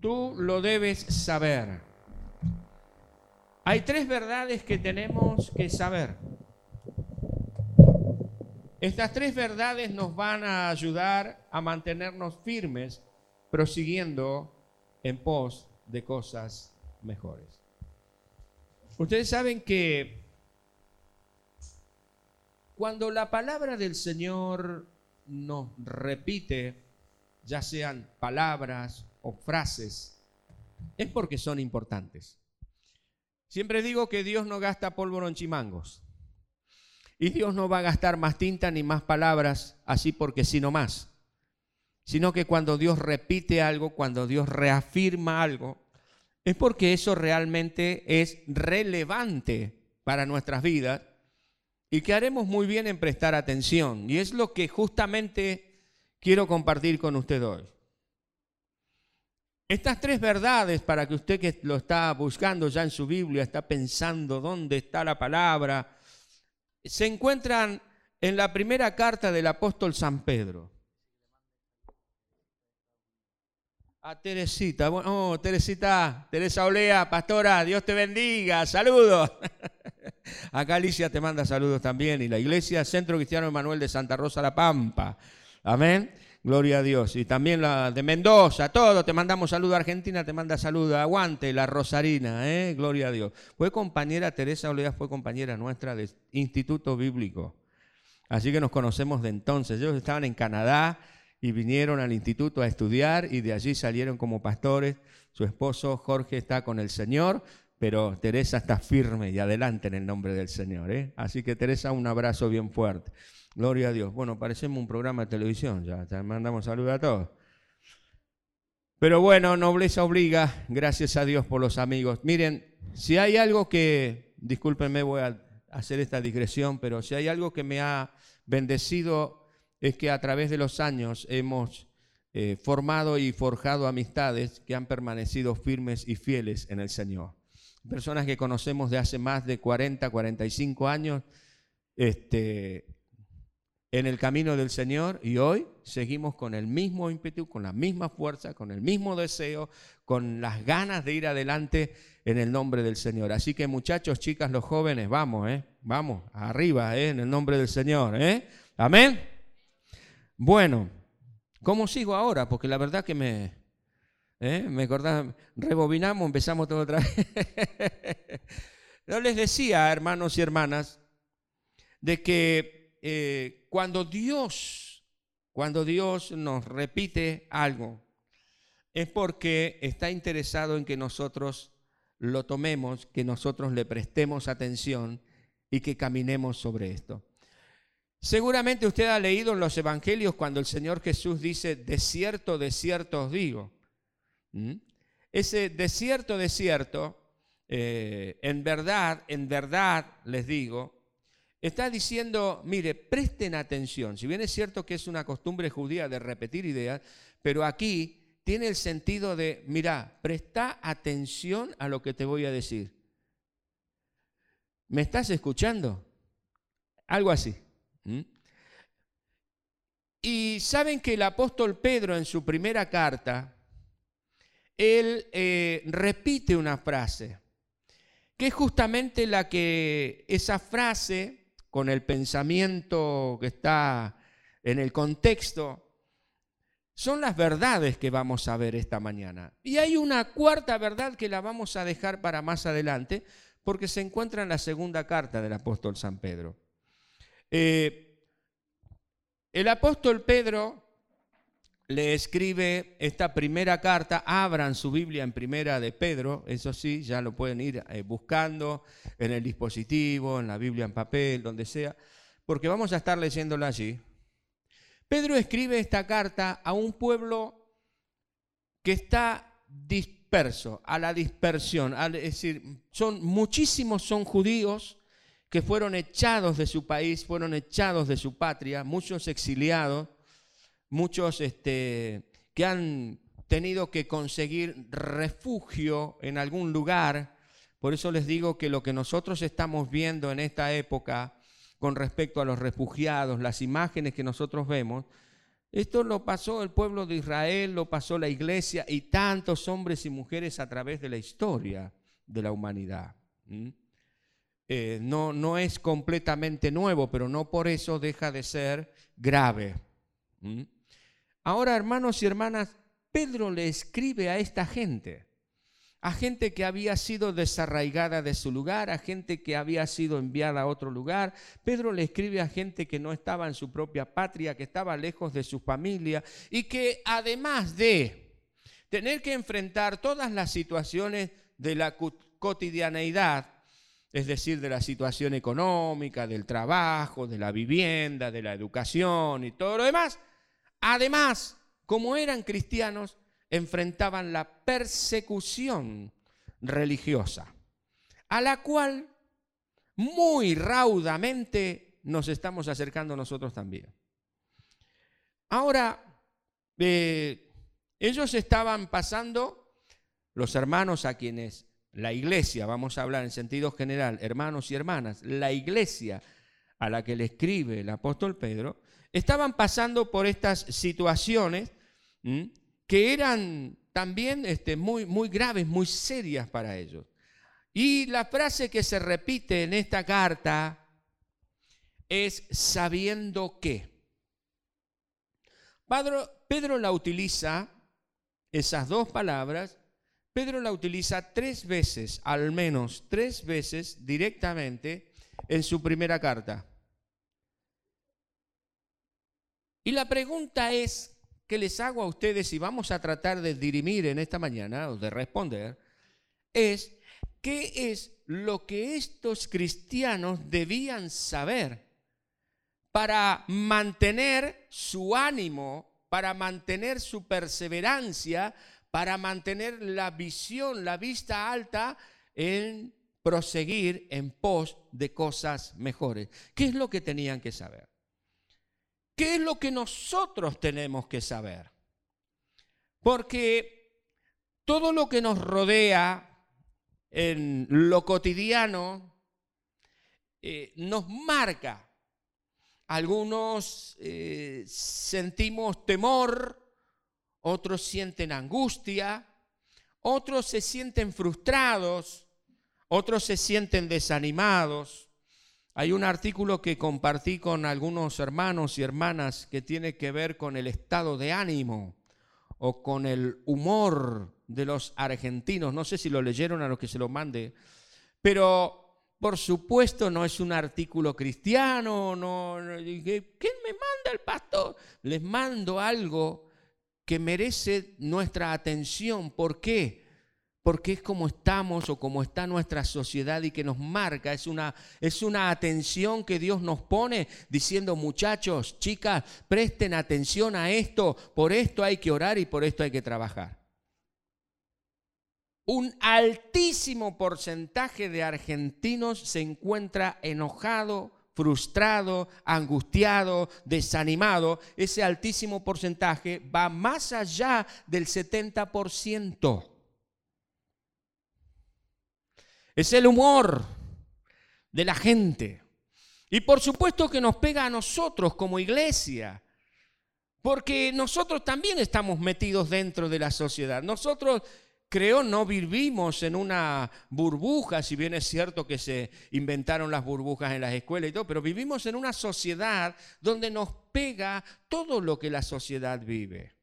tú lo debes saber. Hay tres verdades que tenemos que saber. Estas tres verdades nos van a ayudar a mantenernos firmes, prosiguiendo en pos de cosas mejores. Ustedes saben que cuando la palabra del Señor nos repite, ya sean palabras o frases, es porque son importantes. Siempre digo que Dios no gasta pólvora en chimangos. Y Dios no va a gastar más tinta ni más palabras así porque sino más. Sino que cuando Dios repite algo, cuando Dios reafirma algo, es porque eso realmente es relevante para nuestras vidas y que haremos muy bien en prestar atención. Y es lo que justamente quiero compartir con usted hoy. Estas tres verdades, para que usted que lo está buscando ya en su Biblia, está pensando dónde está la palabra, se encuentran en la primera carta del apóstol San Pedro. A Teresita, oh, Teresita, Teresa Olea, pastora, Dios te bendiga, saludos. Acá Alicia te manda saludos también y la iglesia Centro Cristiano Emanuel de Santa Rosa La Pampa. Amén. Gloria a Dios. Y también la de Mendoza, todo. Te mandamos saludo. Argentina te manda saludo. Aguante la Rosarina, ¿eh? Gloria a Dios. Fue compañera, Teresa Olea fue compañera nuestra del Instituto Bíblico. Así que nos conocemos de entonces. Ellos estaban en Canadá y vinieron al instituto a estudiar y de allí salieron como pastores. Su esposo Jorge está con el Señor, pero Teresa está firme y adelante en el nombre del Señor. ¿eh? Así que Teresa, un abrazo bien fuerte. Gloria a Dios. Bueno, parecemos un programa de televisión, ya te mandamos saludos a todos. Pero bueno, nobleza obliga, gracias a Dios por los amigos. Miren, si hay algo que, discúlpenme, voy a hacer esta digresión, pero si hay algo que me ha bendecido es que a través de los años hemos eh, formado y forjado amistades que han permanecido firmes y fieles en el Señor. Personas que conocemos de hace más de 40, 45 años, este, en el camino del Señor y hoy seguimos con el mismo ímpetu, con la misma fuerza, con el mismo deseo, con las ganas de ir adelante en el nombre del Señor. Así que muchachos, chicas, los jóvenes, vamos, ¿eh? Vamos, arriba, ¿eh? En el nombre del Señor, ¿eh? Amén. Bueno, ¿cómo sigo ahora? Porque la verdad que me, ¿eh? me acordaba, rebobinamos, empezamos todo otra vez. Yo les decía, hermanos y hermanas, de que eh, cuando Dios, cuando Dios nos repite algo, es porque está interesado en que nosotros lo tomemos, que nosotros le prestemos atención y que caminemos sobre esto. Seguramente usted ha leído en los evangelios cuando el Señor Jesús dice, desierto, desierto os digo. ¿Mm? Ese desierto, desierto, eh, en verdad, en verdad les digo, está diciendo, mire, presten atención. Si bien es cierto que es una costumbre judía de repetir ideas, pero aquí tiene el sentido de, mira, presta atención a lo que te voy a decir. ¿Me estás escuchando? Algo así. Y saben que el apóstol Pedro en su primera carta, él eh, repite una frase, que es justamente la que esa frase con el pensamiento que está en el contexto, son las verdades que vamos a ver esta mañana. Y hay una cuarta verdad que la vamos a dejar para más adelante, porque se encuentra en la segunda carta del apóstol San Pedro. Eh, el apóstol Pedro le escribe esta primera carta, abran su Biblia en primera de Pedro, eso sí, ya lo pueden ir eh, buscando en el dispositivo, en la Biblia en papel, donde sea, porque vamos a estar leyéndola allí. Pedro escribe esta carta a un pueblo que está disperso, a la dispersión, es decir, son muchísimos son judíos que fueron echados de su país, fueron echados de su patria, muchos exiliados muchos este, que han tenido que conseguir refugio en algún lugar. Por eso les digo que lo que nosotros estamos viendo en esta época con respecto a los refugiados, las imágenes que nosotros vemos, Esto lo pasó el pueblo de Israel, lo pasó la iglesia y tantos hombres y mujeres a través de la historia de la humanidad. Eh, no, no es completamente nuevo, pero no por eso deja de ser grave. Ahora, hermanos y hermanas, Pedro le escribe a esta gente a gente que había sido desarraigada de su lugar, a gente que había sido enviada a otro lugar. Pedro le escribe a gente que no estaba en su propia patria, que estaba lejos de su familia y que además de tener que enfrentar todas las situaciones de la cotidianeidad, es decir, de la situación económica, del trabajo, de la vivienda, de la educación y todo lo demás, además, como eran cristianos, enfrentaban la persecución religiosa, a la cual muy raudamente nos estamos acercando nosotros también. Ahora, eh, ellos estaban pasando, los hermanos a quienes la iglesia, vamos a hablar en sentido general, hermanos y hermanas, la iglesia a la que le escribe el apóstol Pedro, estaban pasando por estas situaciones que eran también este, muy, muy graves, muy serias para ellos. Y la frase que se repite en esta carta es sabiendo que. Pedro, Pedro la utiliza, esas dos palabras, Pedro la utiliza tres veces, al menos tres veces directamente en su primera carta. Y la pregunta es, que les hago a ustedes y vamos a tratar de dirimir en esta mañana o de responder es qué es lo que estos cristianos debían saber para mantener su ánimo, para mantener su perseverancia, para mantener la visión, la vista alta en proseguir en pos de cosas mejores. ¿Qué es lo que tenían que saber? ¿Qué es lo que nosotros tenemos que saber? Porque todo lo que nos rodea en lo cotidiano eh, nos marca. Algunos eh, sentimos temor, otros sienten angustia, otros se sienten frustrados, otros se sienten desanimados. Hay un artículo que compartí con algunos hermanos y hermanas que tiene que ver con el estado de ánimo o con el humor de los argentinos. No sé si lo leyeron a los que se lo mande, pero por supuesto no es un artículo cristiano. No, ¿Quién me manda el pastor? Les mando algo que merece nuestra atención. ¿Por qué? Porque es como estamos o como está nuestra sociedad y que nos marca, es una, es una atención que Dios nos pone diciendo muchachos, chicas, presten atención a esto, por esto hay que orar y por esto hay que trabajar. Un altísimo porcentaje de argentinos se encuentra enojado, frustrado, angustiado, desanimado. Ese altísimo porcentaje va más allá del 70%. Es el humor de la gente. Y por supuesto que nos pega a nosotros como iglesia, porque nosotros también estamos metidos dentro de la sociedad. Nosotros, creo, no vivimos en una burbuja, si bien es cierto que se inventaron las burbujas en las escuelas y todo, pero vivimos en una sociedad donde nos pega todo lo que la sociedad vive.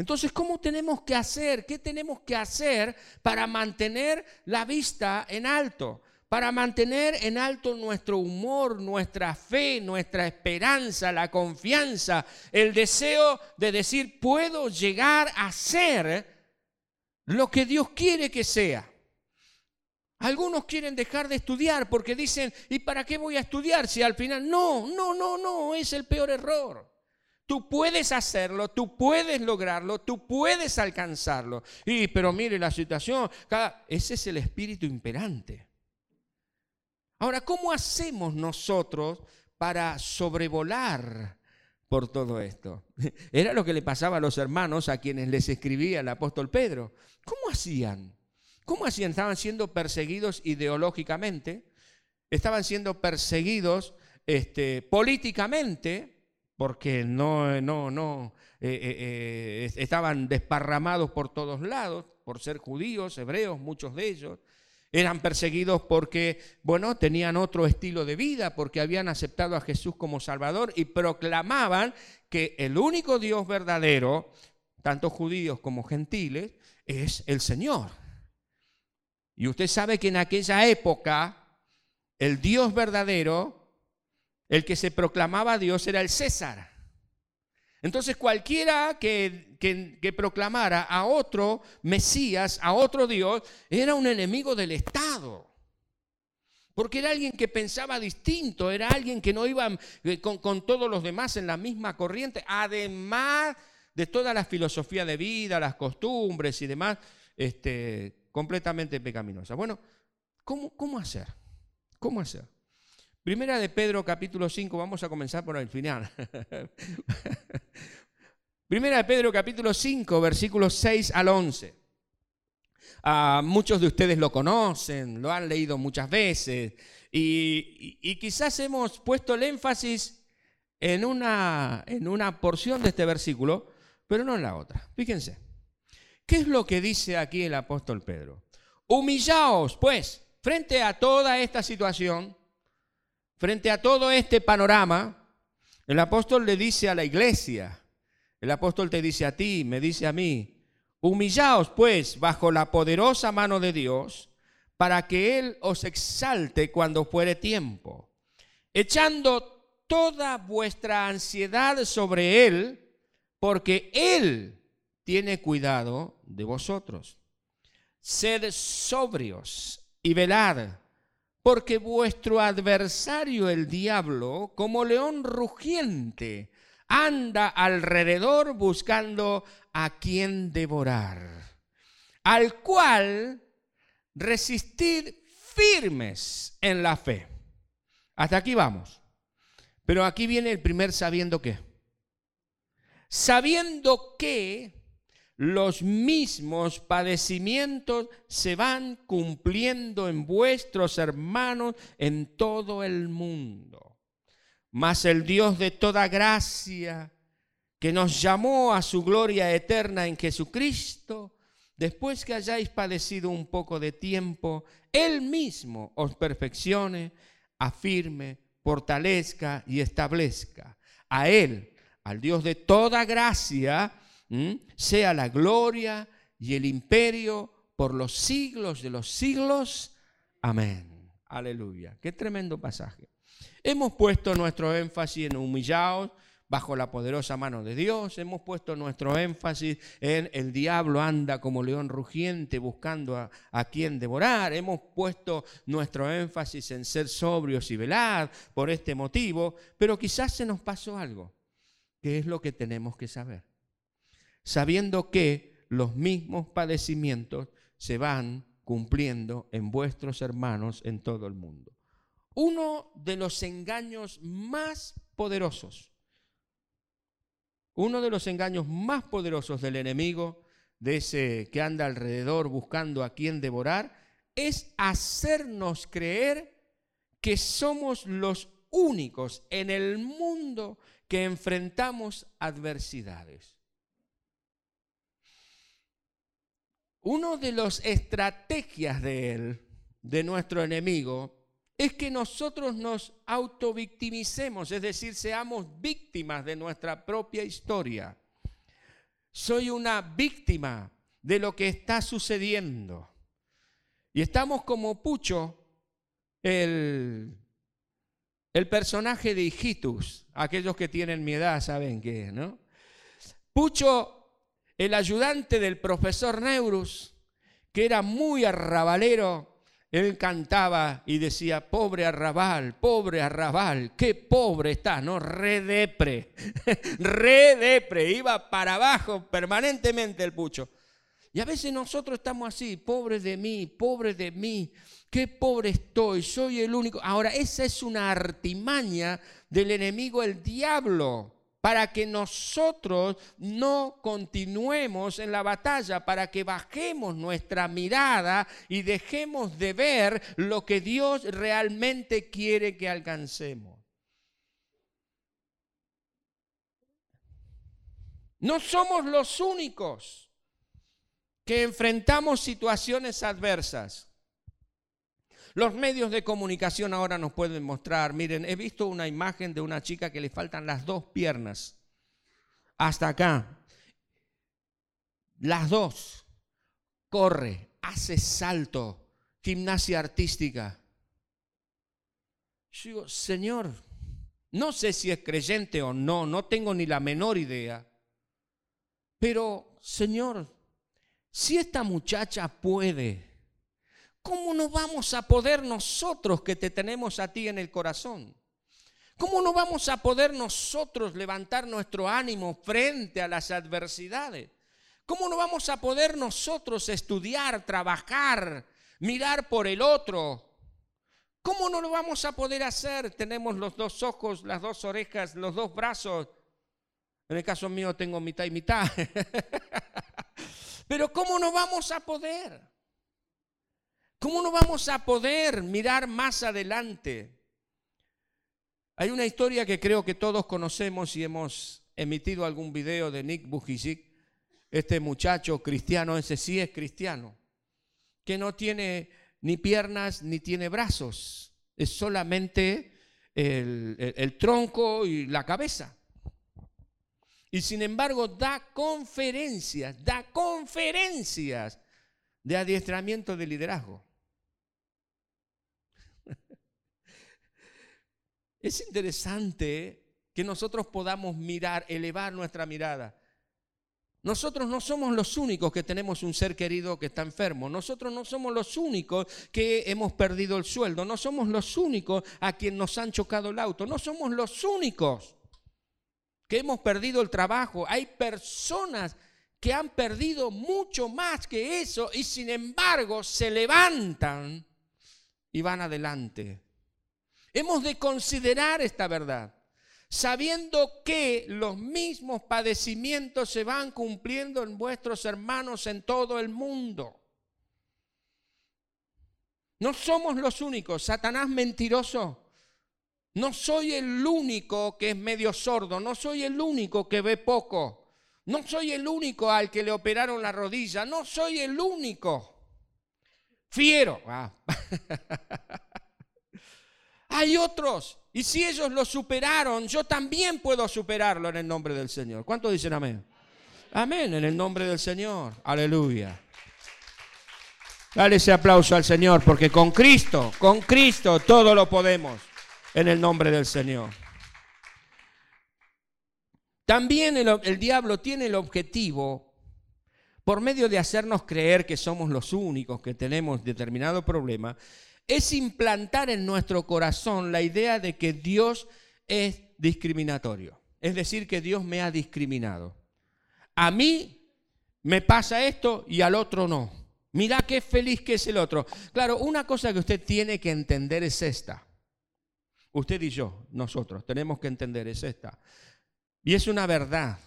Entonces, ¿cómo tenemos que hacer? ¿Qué tenemos que hacer para mantener la vista en alto? Para mantener en alto nuestro humor, nuestra fe, nuestra esperanza, la confianza, el deseo de decir, puedo llegar a ser lo que Dios quiere que sea. Algunos quieren dejar de estudiar porque dicen, ¿y para qué voy a estudiar si al final... No, no, no, no, es el peor error. Tú puedes hacerlo, tú puedes lograrlo, tú puedes alcanzarlo. Y, pero mire la situación, ese es el espíritu imperante. Ahora, ¿cómo hacemos nosotros para sobrevolar por todo esto? Era lo que le pasaba a los hermanos a quienes les escribía el apóstol Pedro. ¿Cómo hacían? ¿Cómo hacían? Estaban siendo perseguidos ideológicamente, estaban siendo perseguidos este, políticamente, porque no, no, no, eh, eh, eh, estaban desparramados por todos lados, por ser judíos, hebreos, muchos de ellos. Eran perseguidos porque, bueno, tenían otro estilo de vida, porque habían aceptado a Jesús como Salvador y proclamaban que el único Dios verdadero, tanto judíos como gentiles, es el Señor. Y usted sabe que en aquella época el Dios verdadero, el que se proclamaba Dios, era el César. Entonces cualquiera que, que, proclamara a otro Mesías, a otro Dios, era un enemigo del Estado. Porque era alguien que pensaba distinto, era alguien que no iba eh, con, con todos los demás en la misma corriente, además de toda la filosofía de vida, las costumbres y demás, este, completamente pecaminosa. Bueno, ¿cómo, cómo hacer? ¿Cómo hacer? Primera de Pedro capítulo 5, vamos a comenzar por el final. Primera de Pedro capítulo 5, versículos 6 al 11. Ah, muchos de ustedes lo conocen, lo han leído muchas veces y, quizás hemos puesto el énfasis en una, en una porción de este versículo, pero no en la otra. Fíjense, ¿qué es lo que dice aquí el apóstol Pedro? Humillaos, pues, frente a toda esta situación, Frente a todo este panorama, el apóstol le dice a la iglesia, el apóstol te dice a ti, me dice a mí, humillaos pues bajo la poderosa mano de Dios, para que Él os exalte cuando fuere tiempo, echando toda vuestra ansiedad sobre Él, porque Él tiene cuidado de vosotros. Sed sobrios y velad porque vuestro adversario el diablo, como león rugiente, anda alrededor buscando a quien devorar, al cual resistid firmes en la fe. Hasta aquí vamos. Pero aquí viene el primer sabiendo qué. Sabiendo que los mismos padecimientos se van cumpliendo en vuestros hermanos en todo el mundo. Mas el Dios de toda gracia, que nos llamó a su gloria eterna en Jesucristo, después que hayáis padecido un poco de tiempo, Él mismo os perfeccione, afirme, fortalezca y establezca. A Él, al Dios de toda gracia, sea la gloria y el imperio por los siglos de los siglos. Amén. Aleluya. Qué tremendo pasaje. Hemos puesto nuestro énfasis en humillados bajo la poderosa mano de Dios. Hemos puesto nuestro énfasis en el diablo anda como león rugiente buscando a, a, quien devorar. Hemos puesto nuestro énfasis en ser sobrios y velar por este motivo. Pero quizás se nos pasó algo, que es lo que tenemos que saber sabiendo que los mismos padecimientos se van cumpliendo en vuestros hermanos en todo el mundo. Uno de los engaños más poderosos, uno de los engaños más poderosos del enemigo, de ese que anda alrededor buscando a quien devorar, es hacernos creer que somos los únicos en el mundo que enfrentamos adversidades. Una de las estrategias de él, de nuestro enemigo, es que nosotros nos autovictimicemos, es decir, seamos víctimas de nuestra propia historia. Soy una víctima de lo que está sucediendo. Y estamos como Pucho, el, el personaje de Hijitus. Aquellos que tienen mi edad saben qué, ¿no? Pucho el ayudante del profesor Neurus, que era muy arrabalero, él cantaba y decía, pobre arrabal, pobre arrabal, qué pobre está, ¿no? Redepre, redepre, iba para abajo permanentemente el pucho. Y a veces nosotros estamos así, pobre de mí, pobre de mí, qué pobre estoy, soy el único. Ahora, esa es una artimaña del enemigo, el diablo para que nosotros no continuemos en la batalla, para que bajemos nuestra mirada y dejemos de ver lo que Dios realmente quiere que alcancemos. No somos los únicos que enfrentamos situaciones adversas. Los medios de comunicación ahora nos pueden mostrar, miren, he visto una imagen de una chica que le faltan las dos piernas, hasta acá, las dos, corre, hace salto, gimnasia artística. Yo digo, Señor, no sé si es creyente o no, no tengo ni la menor idea, pero Señor, si esta muchacha puede, ¿cómo no vamos a poder nosotros que te tenemos a ti en el corazón? ¿Cómo no vamos a poder nosotros levantar nuestro ánimo frente a las adversidades? ¿Cómo no vamos a poder nosotros estudiar, trabajar, mirar por el otro? ¿Cómo no lo vamos a poder hacer? Tenemos los dos ojos, las dos orejas, los dos brazos. En el caso mío tengo mitad y mitad. Pero ¿cómo no vamos a poder? ¿Cómo no vamos a poder mirar más adelante? Hay una historia que creo que todos conocemos y hemos emitido algún video de Nick Bujicic, este muchacho cristiano, ese sí es cristiano, que no tiene ni piernas ni tiene brazos, es solamente el, el tronco y la cabeza. Y sin embargo da conferencias, da conferencias de adiestramiento de liderazgo. Es interesante que nosotros podamos mirar, elevar nuestra mirada. Nosotros no somos los únicos que tenemos un ser querido que está enfermo. Nosotros no somos los únicos que hemos perdido el sueldo. No somos los únicos a quien nos han chocado el auto. No somos los únicos que hemos perdido el trabajo. Hay personas que han perdido mucho más que eso y sin embargo se levantan y van adelante. Hemos de considerar esta verdad, sabiendo que los mismos padecimientos se van cumpliendo en vuestros hermanos en todo el mundo. No somos los únicos. Satanás mentiroso. No soy el único que es medio sordo. No soy el único que ve poco. No soy el único al que le operaron la rodilla. No soy el único. Fiero. Ah. Hay otros. Y si ellos lo superaron, yo también puedo superarlo en el nombre del Señor. ¿Cuántos dicen amén? Amén, en el nombre del Señor. Aleluya. Dale ese aplauso al Señor, porque con Cristo, con Cristo todo lo podemos en el nombre del Señor. También el, diablo tiene el objetivo, por medio de hacernos creer que somos los únicos que tenemos determinado problema, es implantar en nuestro corazón la idea de que Dios es discriminatorio. Es decir, que Dios me ha discriminado. A mí me pasa esto y al otro no. Mira qué feliz que es el otro. Claro, una cosa que usted tiene que entender es esta. Usted y yo, nosotros, tenemos que entender es esta. Y es una verdad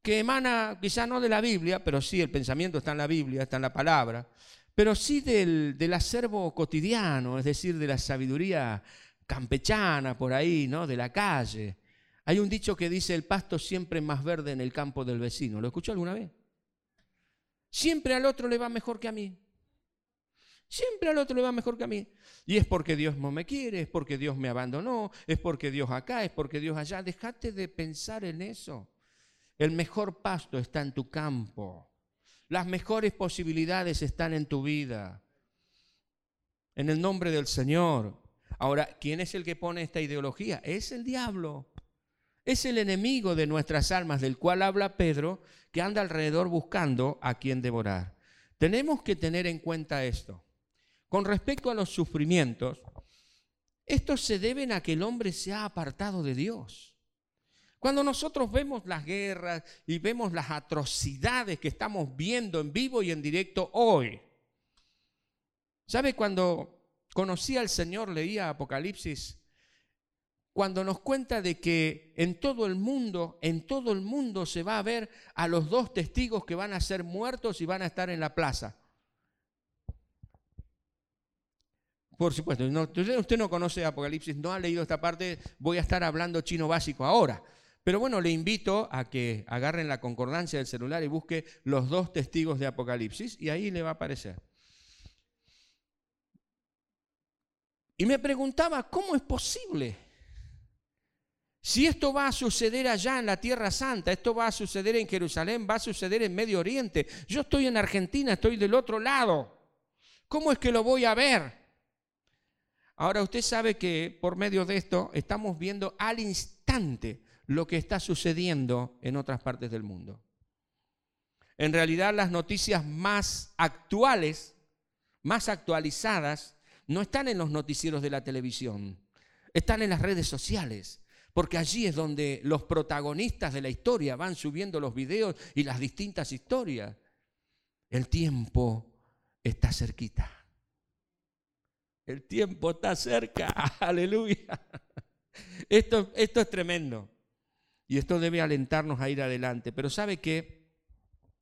que emana quizá no de la Biblia, pero sí el pensamiento está en la Biblia, está en la palabra pero sí del, del acervo cotidiano, es decir, de la sabiduría campechana por ahí, ¿no? De la calle. Hay un dicho que dice, el pasto siempre es más verde en el campo del vecino. ¿Lo escuchó alguna vez? Siempre al otro le va mejor que a mí. Siempre al otro le va mejor que a mí. Y es porque Dios no me quiere, es porque Dios me abandonó, es porque Dios acá, es porque Dios allá. Dejate de pensar en eso. El mejor pasto está en tu campo. Las mejores posibilidades están en tu vida. En el nombre del Señor. Ahora, ¿quién es el que pone esta ideología? Es el diablo. Es el enemigo de nuestras almas, del cual habla Pedro, que anda alrededor buscando a quien devorar. Tenemos que tener en cuenta esto. Con respecto a los sufrimientos, estos se deben a que el hombre se ha apartado de Dios. Cuando nosotros vemos las guerras y vemos las atrocidades que estamos viendo en vivo y en directo hoy, ¿sabe cuando conocí al Señor, leía Apocalipsis? Cuando nos cuenta de que en todo el mundo, en todo el mundo se va a ver a los dos testigos que van a ser muertos y van a estar en la plaza. Por supuesto, usted no conoce Apocalipsis, no ha leído esta parte, voy a estar hablando chino básico ahora. Pero bueno, le invito a que agarren la concordancia del celular y busque los dos testigos de Apocalipsis y ahí le va a aparecer. Y me preguntaba, ¿cómo es posible? Si esto va a suceder allá en la Tierra Santa, esto va a suceder en Jerusalén, va a suceder en Medio Oriente. Yo estoy en Argentina, estoy del otro lado. ¿Cómo es que lo voy a ver? Ahora usted sabe que por medio de esto estamos viendo al instante lo que está sucediendo en otras partes del mundo. En realidad las noticias más actuales, más actualizadas, no están en los noticieros de la televisión, están en las redes sociales, porque allí es donde los protagonistas de la historia van subiendo los videos y las distintas historias. El tiempo está cerquita. El tiempo está cerca. Aleluya. Esto, esto es tremendo. Y esto debe alentarnos a ir adelante. Pero ¿sabe qué?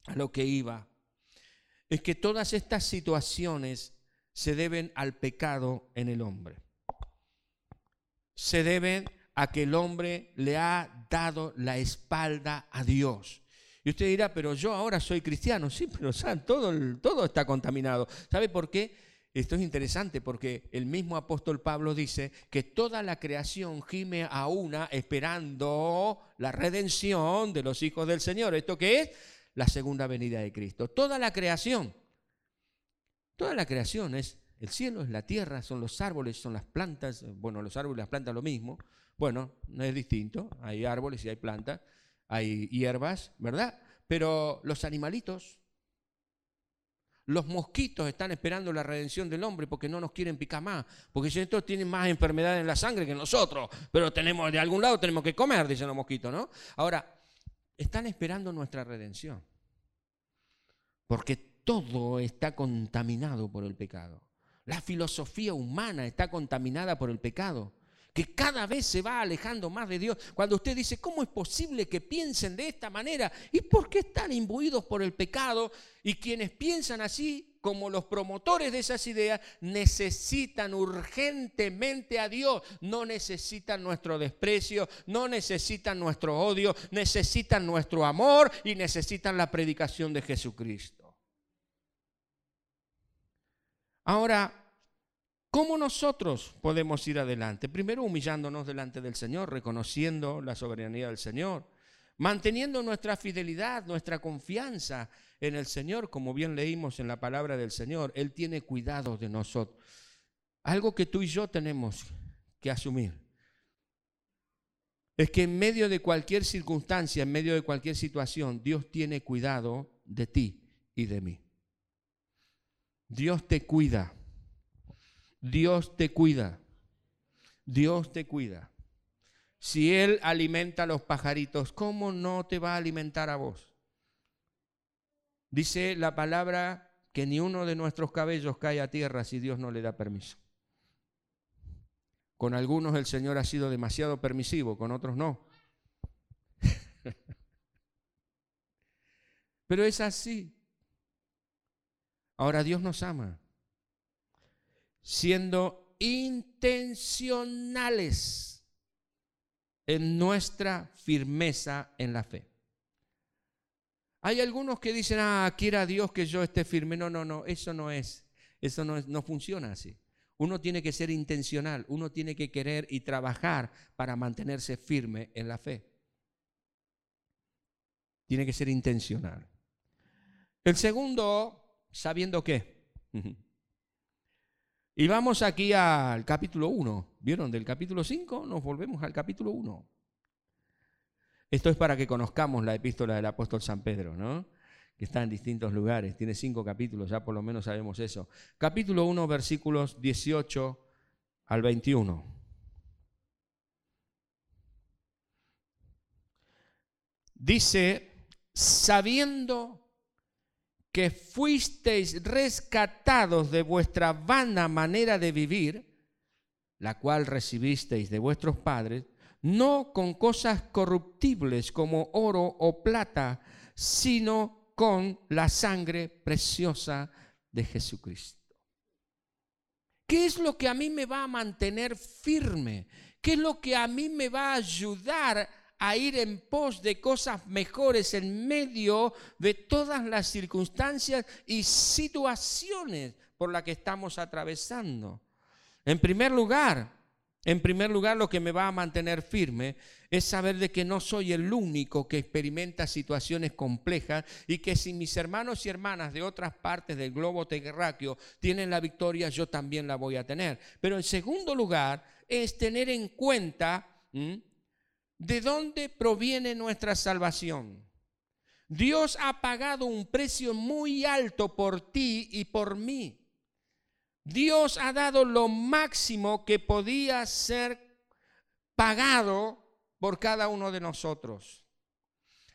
A lo que iba. Es que todas estas situaciones se deben al pecado en el hombre. Se deben a que el hombre le ha dado la espalda a Dios. Y usted dirá, pero yo ahora soy cristiano. Sí, pero todo, todo está contaminado. ¿Sabe por qué? Esto es interesante porque el mismo apóstol Pablo dice que toda la creación gime a una esperando la redención de los hijos del Señor. ¿Esto qué es? La segunda venida de Cristo. Toda la creación. Toda la creación es el cielo, es la tierra, son los árboles, son las plantas. Bueno, los árboles y las plantas lo mismo. Bueno, no es distinto. Hay árboles y hay plantas, hay hierbas, ¿verdad? Pero los animalitos, los mosquitos están esperando la redención del hombre porque no nos quieren picar más. Porque si estos tienen más enfermedades en la sangre que nosotros, pero tenemos de algún lado tenemos que comer, dicen los mosquitos, ¿no? Ahora, están esperando nuestra redención. Porque todo está contaminado por el pecado. La filosofía humana está contaminada por el pecado que cada vez se va alejando más de Dios. Cuando usted dice, ¿cómo es posible que piensen de esta manera? ¿Y por qué están imbuidos por el pecado? Y quienes piensan así, como los promotores de esas ideas, necesitan urgentemente a Dios. No necesitan nuestro desprecio, no necesitan nuestro odio, necesitan nuestro amor y necesitan la predicación de Jesucristo. Ahora, ¿Cómo nosotros podemos ir adelante? Primero humillándonos delante del Señor, reconociendo la soberanía del Señor, manteniendo nuestra fidelidad, nuestra confianza en el Señor, como bien leímos en la palabra del Señor. Él tiene cuidado de nosotros. Algo que tú y yo tenemos que asumir es que en medio de cualquier circunstancia, en medio de cualquier situación, Dios tiene cuidado de ti y de mí. Dios te cuida. Dios te cuida. Dios te cuida. Si Él alimenta a los pajaritos, ¿cómo no te va a alimentar a vos? Dice la palabra que ni uno de nuestros cabellos cae a tierra si Dios no le da permiso. Con algunos el Señor ha sido demasiado permisivo, con otros no. Pero es así. Ahora Dios nos ama siendo intencionales en nuestra firmeza en la fe. Hay algunos que dicen, ah, quiera Dios que yo esté firme. No, no, no, eso no es, eso no, no funciona así. Uno tiene que ser intencional, uno tiene que querer y trabajar para mantenerse firme en la fe. Tiene que ser intencional. El segundo, sabiendo qué. Y vamos aquí al capítulo 1. ¿Vieron? Del capítulo 5 nos volvemos al capítulo 1. Esto es para que conozcamos la epístola del apóstol San Pedro, ¿no? Que está en distintos lugares, tiene cinco capítulos, ya por lo menos sabemos eso. Capítulo 1, versículos 18 al 21. Dice, sabiendo que fuisteis rescatados de vuestra vana manera de vivir, la cual recibisteis de vuestros padres, no con cosas corruptibles como oro o plata, sino con la sangre preciosa de Jesucristo. ¿Qué es lo que a mí me va a mantener firme? ¿Qué es lo que a mí me va a ayudar a ir en pos de cosas mejores en medio de todas las circunstancias y situaciones por las que estamos atravesando. En primer lugar, en primer lugar, lo que me va a mantener firme es saber de que no soy el único que experimenta situaciones complejas y que si mis hermanos y hermanas de otras partes del globo terráqueo tienen la victoria, yo también la voy a tener. Pero en segundo lugar, es tener en cuenta de dónde proviene nuestra salvación. Dios ha pagado un precio muy alto por ti y por mí. Dios ha dado lo máximo que podía ser pagado por cada uno de nosotros.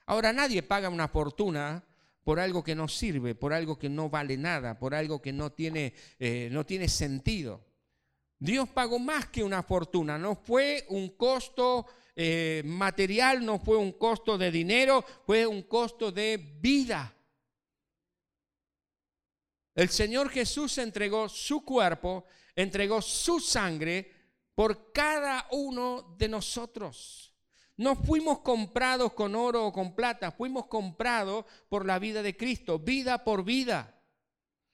Ahora nadie paga una fortuna por algo que no sirve, por algo que no vale nada, por algo que no tiene, eh, no tiene sentido. Dios pagó más que una fortuna, no fue un costo eh, material, no fue un costo de dinero, fue un costo de vida. El Señor Jesús entregó su cuerpo, entregó su sangre por cada uno de nosotros. No fuimos comprados con oro o con plata, fuimos comprados por la vida de Cristo, vida por vida.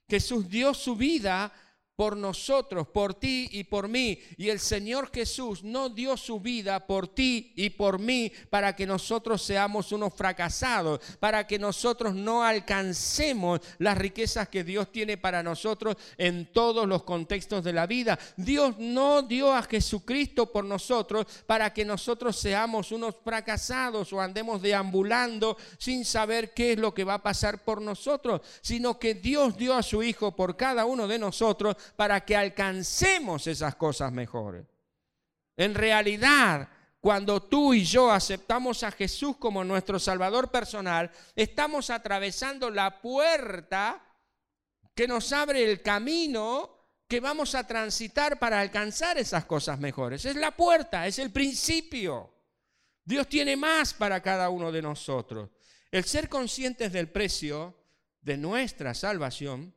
Jesús dio su vida por nosotros, por ti y por mí. Y el Señor Jesús no dio su vida por ti y por mí para que nosotros seamos unos fracasados, para que nosotros no alcancemos las riquezas que Dios tiene para nosotros en todos los contextos de la vida. Dios no dio a Jesucristo por nosotros para que nosotros seamos unos fracasados o andemos deambulando sin saber qué es lo que va a pasar por nosotros, sino que Dios dio a su Hijo por cada uno de nosotros para que alcancemos esas cosas mejores. En realidad, cuando tú y yo aceptamos a Jesús como nuestro Salvador personal, estamos atravesando la puerta que nos abre el camino que vamos a transitar para alcanzar esas cosas mejores. Es la puerta, es el principio. Dios tiene más para cada uno de nosotros. El ser conscientes del precio de nuestra salvación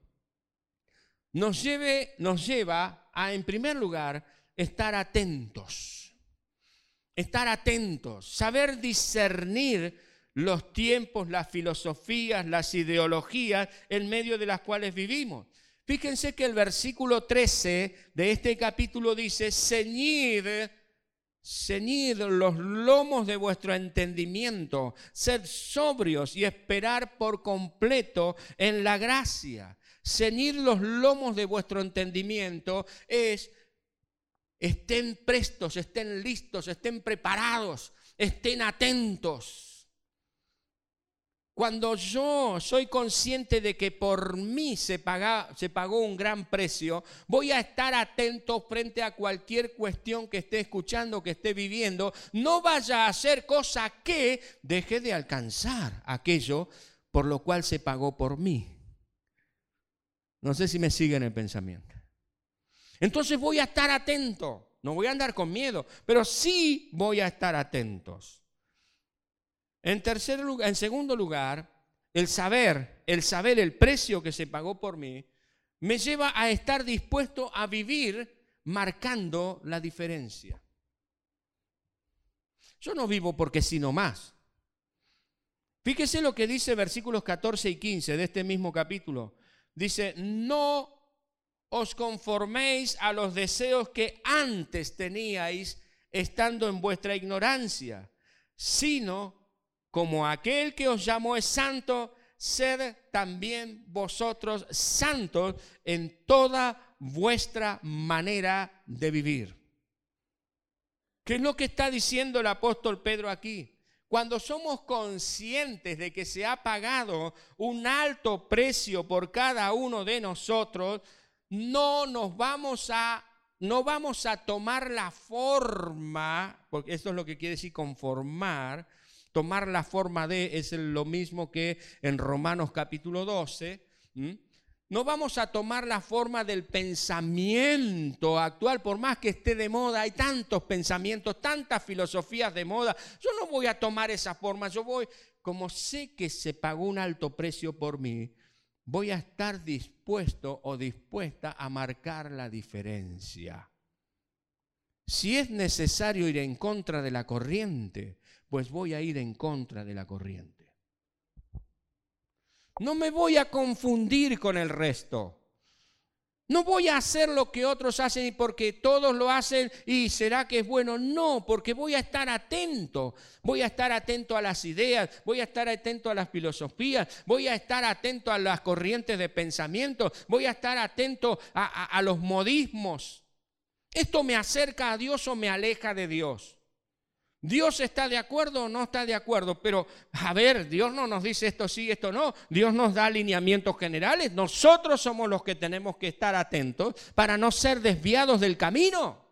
nos, lleva a, en primer lugar, estar atentos. Estar atentos, saber discernir los tiempos, las filosofías, las ideologías en medio de las cuales vivimos. Fíjense que el versículo 13 de este capítulo dice, ceñid, ceñid los lomos de vuestro entendimiento, sed sobrios y esperar por completo en la gracia ceñir los lomos de vuestro entendimiento es estén prestos, estén listos, estén preparados, estén atentos. Cuando yo soy consciente de que por mí se, pagó un gran precio, voy a estar atento frente a cualquier cuestión que esté escuchando, que esté viviendo. No vaya a hacer cosa que deje de alcanzar aquello por lo cual se pagó por mí. No sé si me siguen el pensamiento. Entonces voy a estar atento. No voy a andar con miedo, pero sí voy a estar atentos. En segundo lugar, el saber, el saber el precio que se pagó por mí, me lleva a estar dispuesto a vivir marcando la diferencia. Yo no vivo porque sino más. Fíjese lo que dice versículos 14 y 15 de este mismo capítulo. Dice, no os conforméis a los deseos que antes teníais estando en vuestra ignorancia, sino como aquel que os llamó es santo, sed también vosotros santos en toda vuestra manera de vivir. ¿Qué es lo que está diciendo el apóstol Pedro aquí? Cuando somos conscientes de que se ha pagado un alto precio por cada uno de nosotros, no nos vamos a no vamos a tomar la forma, porque esto es lo que quiere decir conformar, tomar la forma de es lo mismo que en Romanos capítulo 12, no vamos a tomar la forma del pensamiento actual, por más que esté de moda, hay tantos pensamientos, tantas filosofías de moda. Yo no voy a tomar esa forma, yo voy, como sé que se pagó un alto precio por mí, voy a estar dispuesto o dispuesta a marcar la diferencia. Si es necesario ir en contra de la corriente, pues voy a ir en contra de la corriente. No me voy a confundir con el resto. No voy a hacer lo que otros hacen porque todos lo hacen y será que es bueno. No, porque voy a estar atento. Voy a estar atento a las ideas, voy a estar atento a las filosofías, voy a estar atento a las corrientes de pensamiento, voy a estar atento a, a los modismos. ¿Esto me acerca a Dios o me aleja de Dios? Dios está de acuerdo o no está de acuerdo, pero a ver, Dios no nos dice esto sí, esto no. Dios nos da alineamientos generales. Nosotros somos los que tenemos que estar atentos para no ser desviados del camino.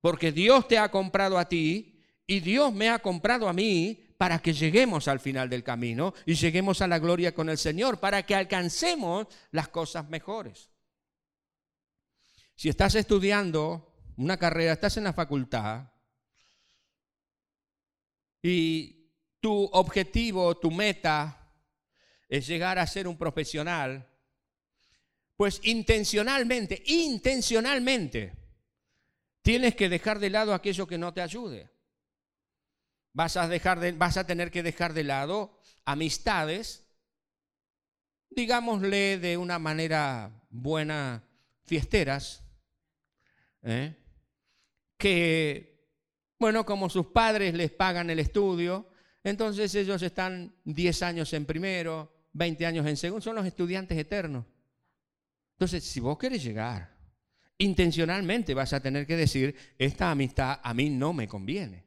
Porque Dios te ha comprado a ti y Dios me ha comprado a mí para que lleguemos al final del camino y lleguemos a la gloria con el Señor, para que alcancemos las cosas mejores. Si estás estudiando una carrera, estás en la facultad, y tu objetivo, tu meta es llegar a ser un profesional, pues intencionalmente, intencionalmente, tienes que dejar de lado aquello que no te ayude. Vas a, dejar de, vas a tener que dejar de lado amistades, digámosle de una manera buena, fiesteras, ¿eh? que bueno, como sus padres les pagan el estudio, entonces ellos están 10 años en primero, 20 años en segundo, son los estudiantes eternos. Entonces, si vos querés llegar, intencionalmente vas a tener que decir, esta amistad a mí no me conviene.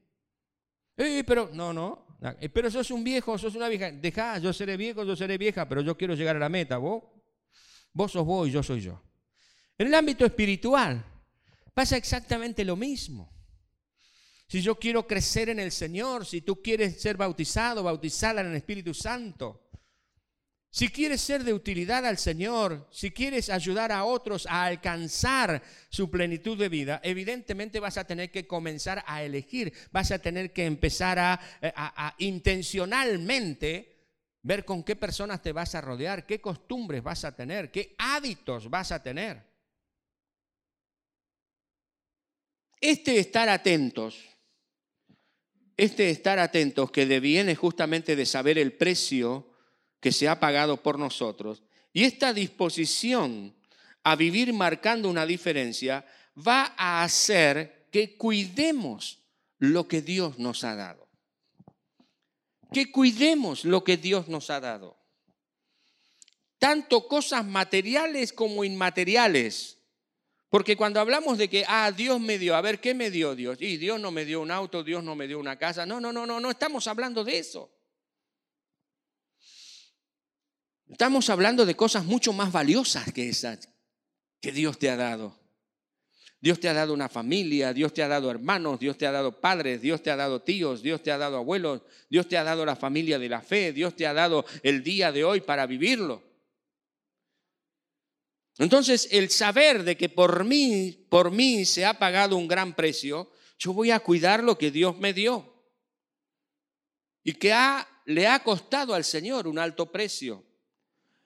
Eh, pero, no, no, eh, pero sos un viejo, sos una vieja. Deja, yo seré viejo, yo seré vieja, pero yo quiero llegar a la meta. Vos, vos sos vos y yo soy yo. En el ámbito espiritual pasa exactamente lo mismo si yo quiero crecer en el Señor, si tú quieres ser bautizado, bautizarla en el Espíritu Santo. Si quieres ser de utilidad al Señor, si quieres ayudar a otros a alcanzar su plenitud de vida, evidentemente vas a tener que comenzar a elegir, vas a tener que empezar a, eh, a intencionalmente ver con qué personas te vas a rodear, qué costumbres vas a tener, qué hábitos vas a tener. Este estar atentos este estar atentos que deviene justamente de saber el precio que se ha pagado por nosotros y esta disposición a vivir marcando una diferencia va a hacer que cuidemos lo que Dios nos ha dado. Que cuidemos lo que Dios nos ha dado. Tanto cosas materiales como inmateriales porque cuando hablamos de que, ah, Dios me dio, a ver, ¿qué me dio Dios? Y Dios no me dio un auto, Dios no me dio una casa. No, no, no, no, no estamos hablando de eso. Estamos hablando de cosas mucho más valiosas que esas que Dios te ha dado. Dios te ha dado una familia, Dios te ha dado hermanos, Dios te ha dado padres, Dios te ha dado tíos, Dios te ha dado abuelos, Dios te ha dado la familia de la fe, Dios te ha dado el día de hoy para vivirlo. Entonces, el saber de que por mí, por mí se ha pagado un gran precio, yo voy a cuidar lo que Dios me dio. Y que le ha costado al Señor un alto precio.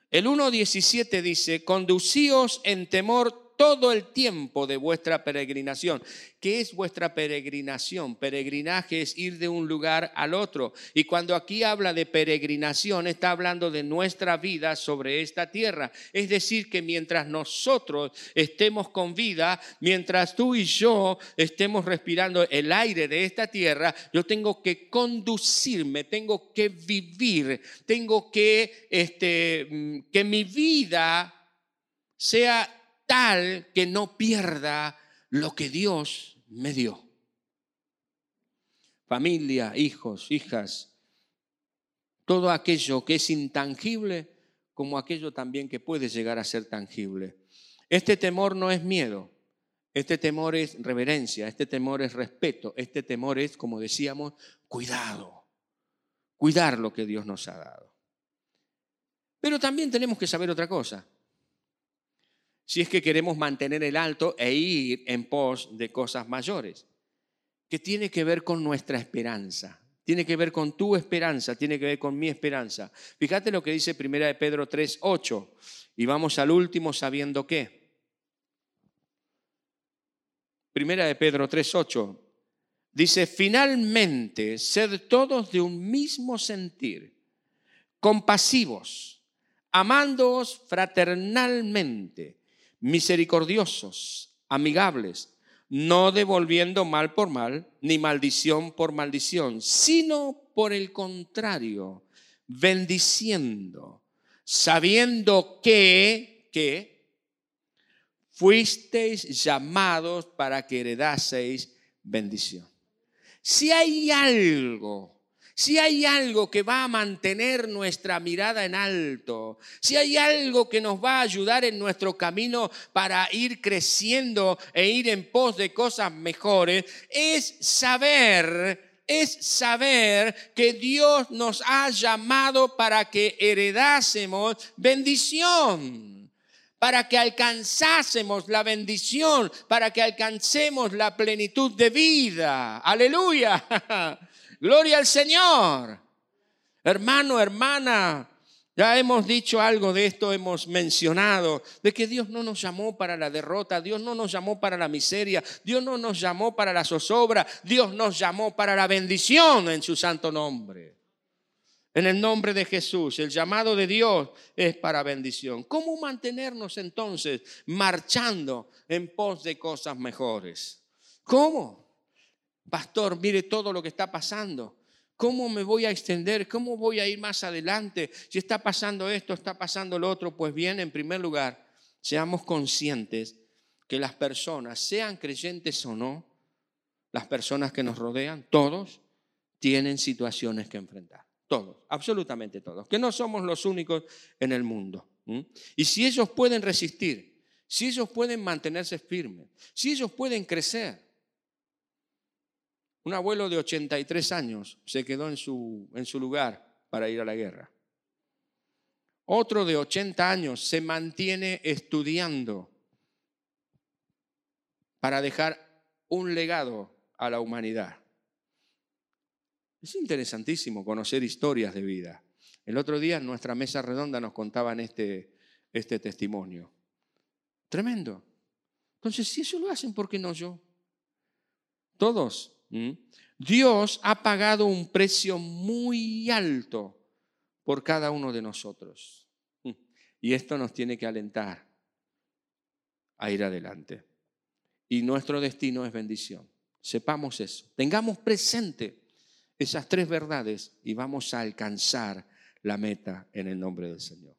El 1.17 dice, conducíos en temor todo el tiempo de vuestra peregrinación. ¿Qué es vuestra peregrinación? Peregrinaje es ir de un lugar al otro. Y cuando aquí habla de peregrinación, está hablando de nuestra vida sobre esta tierra. Es decir, que mientras nosotros estemos con vida, mientras tú y yo estemos respirando el aire de esta tierra, yo tengo que conducirme, tengo que vivir, tengo que, este, mm, que mi vida sea tal que no pierda lo que Dios me dio. Familia, hijos, hijas, todo aquello que es intangible como aquello también que puede llegar a ser tangible. Este temor no es miedo, este temor es reverencia, este temor es respeto, este temor es, como decíamos, cuidado, cuidar lo que Dios nos ha dado. Pero también tenemos que saber otra cosa si es que queremos mantener el alto e ir en pos de cosas mayores, que tiene que ver con nuestra esperanza. Tiene que ver con tu esperanza, tiene que ver con mi esperanza. Fíjate lo que dice Primera de Pedro 3, 8. Y vamos al último sabiendo qué. Primera de Pedro 3.8. Dice, finalmente, sed todos de un mismo sentir, compasivos, amándoos fraternalmente, misericordiosos, amigables, no devolviendo mal por mal, ni maldición por maldición, sino por el contrario, bendiciendo, sabiendo que, que fuisteis llamados para que heredaseis bendición. Si hay algo si hay algo que va a mantener nuestra mirada en alto, si hay algo que nos va a ayudar en nuestro camino para ir creciendo e ir en pos de cosas mejores, es saber, es saber que Dios nos ha llamado para que heredásemos bendición para que alcanzásemos la bendición, para que alcancemos la plenitud de vida. Aleluya. Gloria al Señor. Hermano, hermana, ya hemos dicho algo de esto, hemos mencionado, de que Dios no nos llamó para la derrota, Dios no nos llamó para la miseria, Dios no nos llamó para la zozobra, Dios nos llamó para la bendición en su santo nombre. En el nombre de Jesús, el llamado de Dios es para bendición. ¿Cómo mantenernos entonces marchando en pos de cosas mejores? ¿Cómo? Pastor, mire todo lo que está pasando. ¿Cómo me voy a extender? ¿Cómo voy a ir más adelante? Si está pasando esto, está pasando lo otro. Pues bien, en primer lugar, seamos conscientes que las personas, sean creyentes o no, las personas que nos rodean, todos tienen situaciones que enfrentar. Todos, absolutamente todos. Que no somos los únicos en el mundo. Y si ellos pueden resistir, si ellos pueden mantenerse firmes, si ellos pueden crecer, un abuelo de 83 años se quedó en su, en su lugar para ir a la guerra. Otro de 80 años se mantiene estudiando para dejar un legado a la humanidad. Es interesantísimo conocer historias de vida. El otro día en nuestra mesa redonda nos contaban este, este testimonio. Tremendo. Entonces, si eso lo hacen, ¿por qué no yo? Todos. Dios ha pagado un precio muy alto por cada uno de nosotros. Y esto nos tiene que alentar a ir adelante. Y nuestro destino es bendición. Sepamos eso. Tengamos presente esas tres verdades y vamos a alcanzar la meta en el nombre del Señor.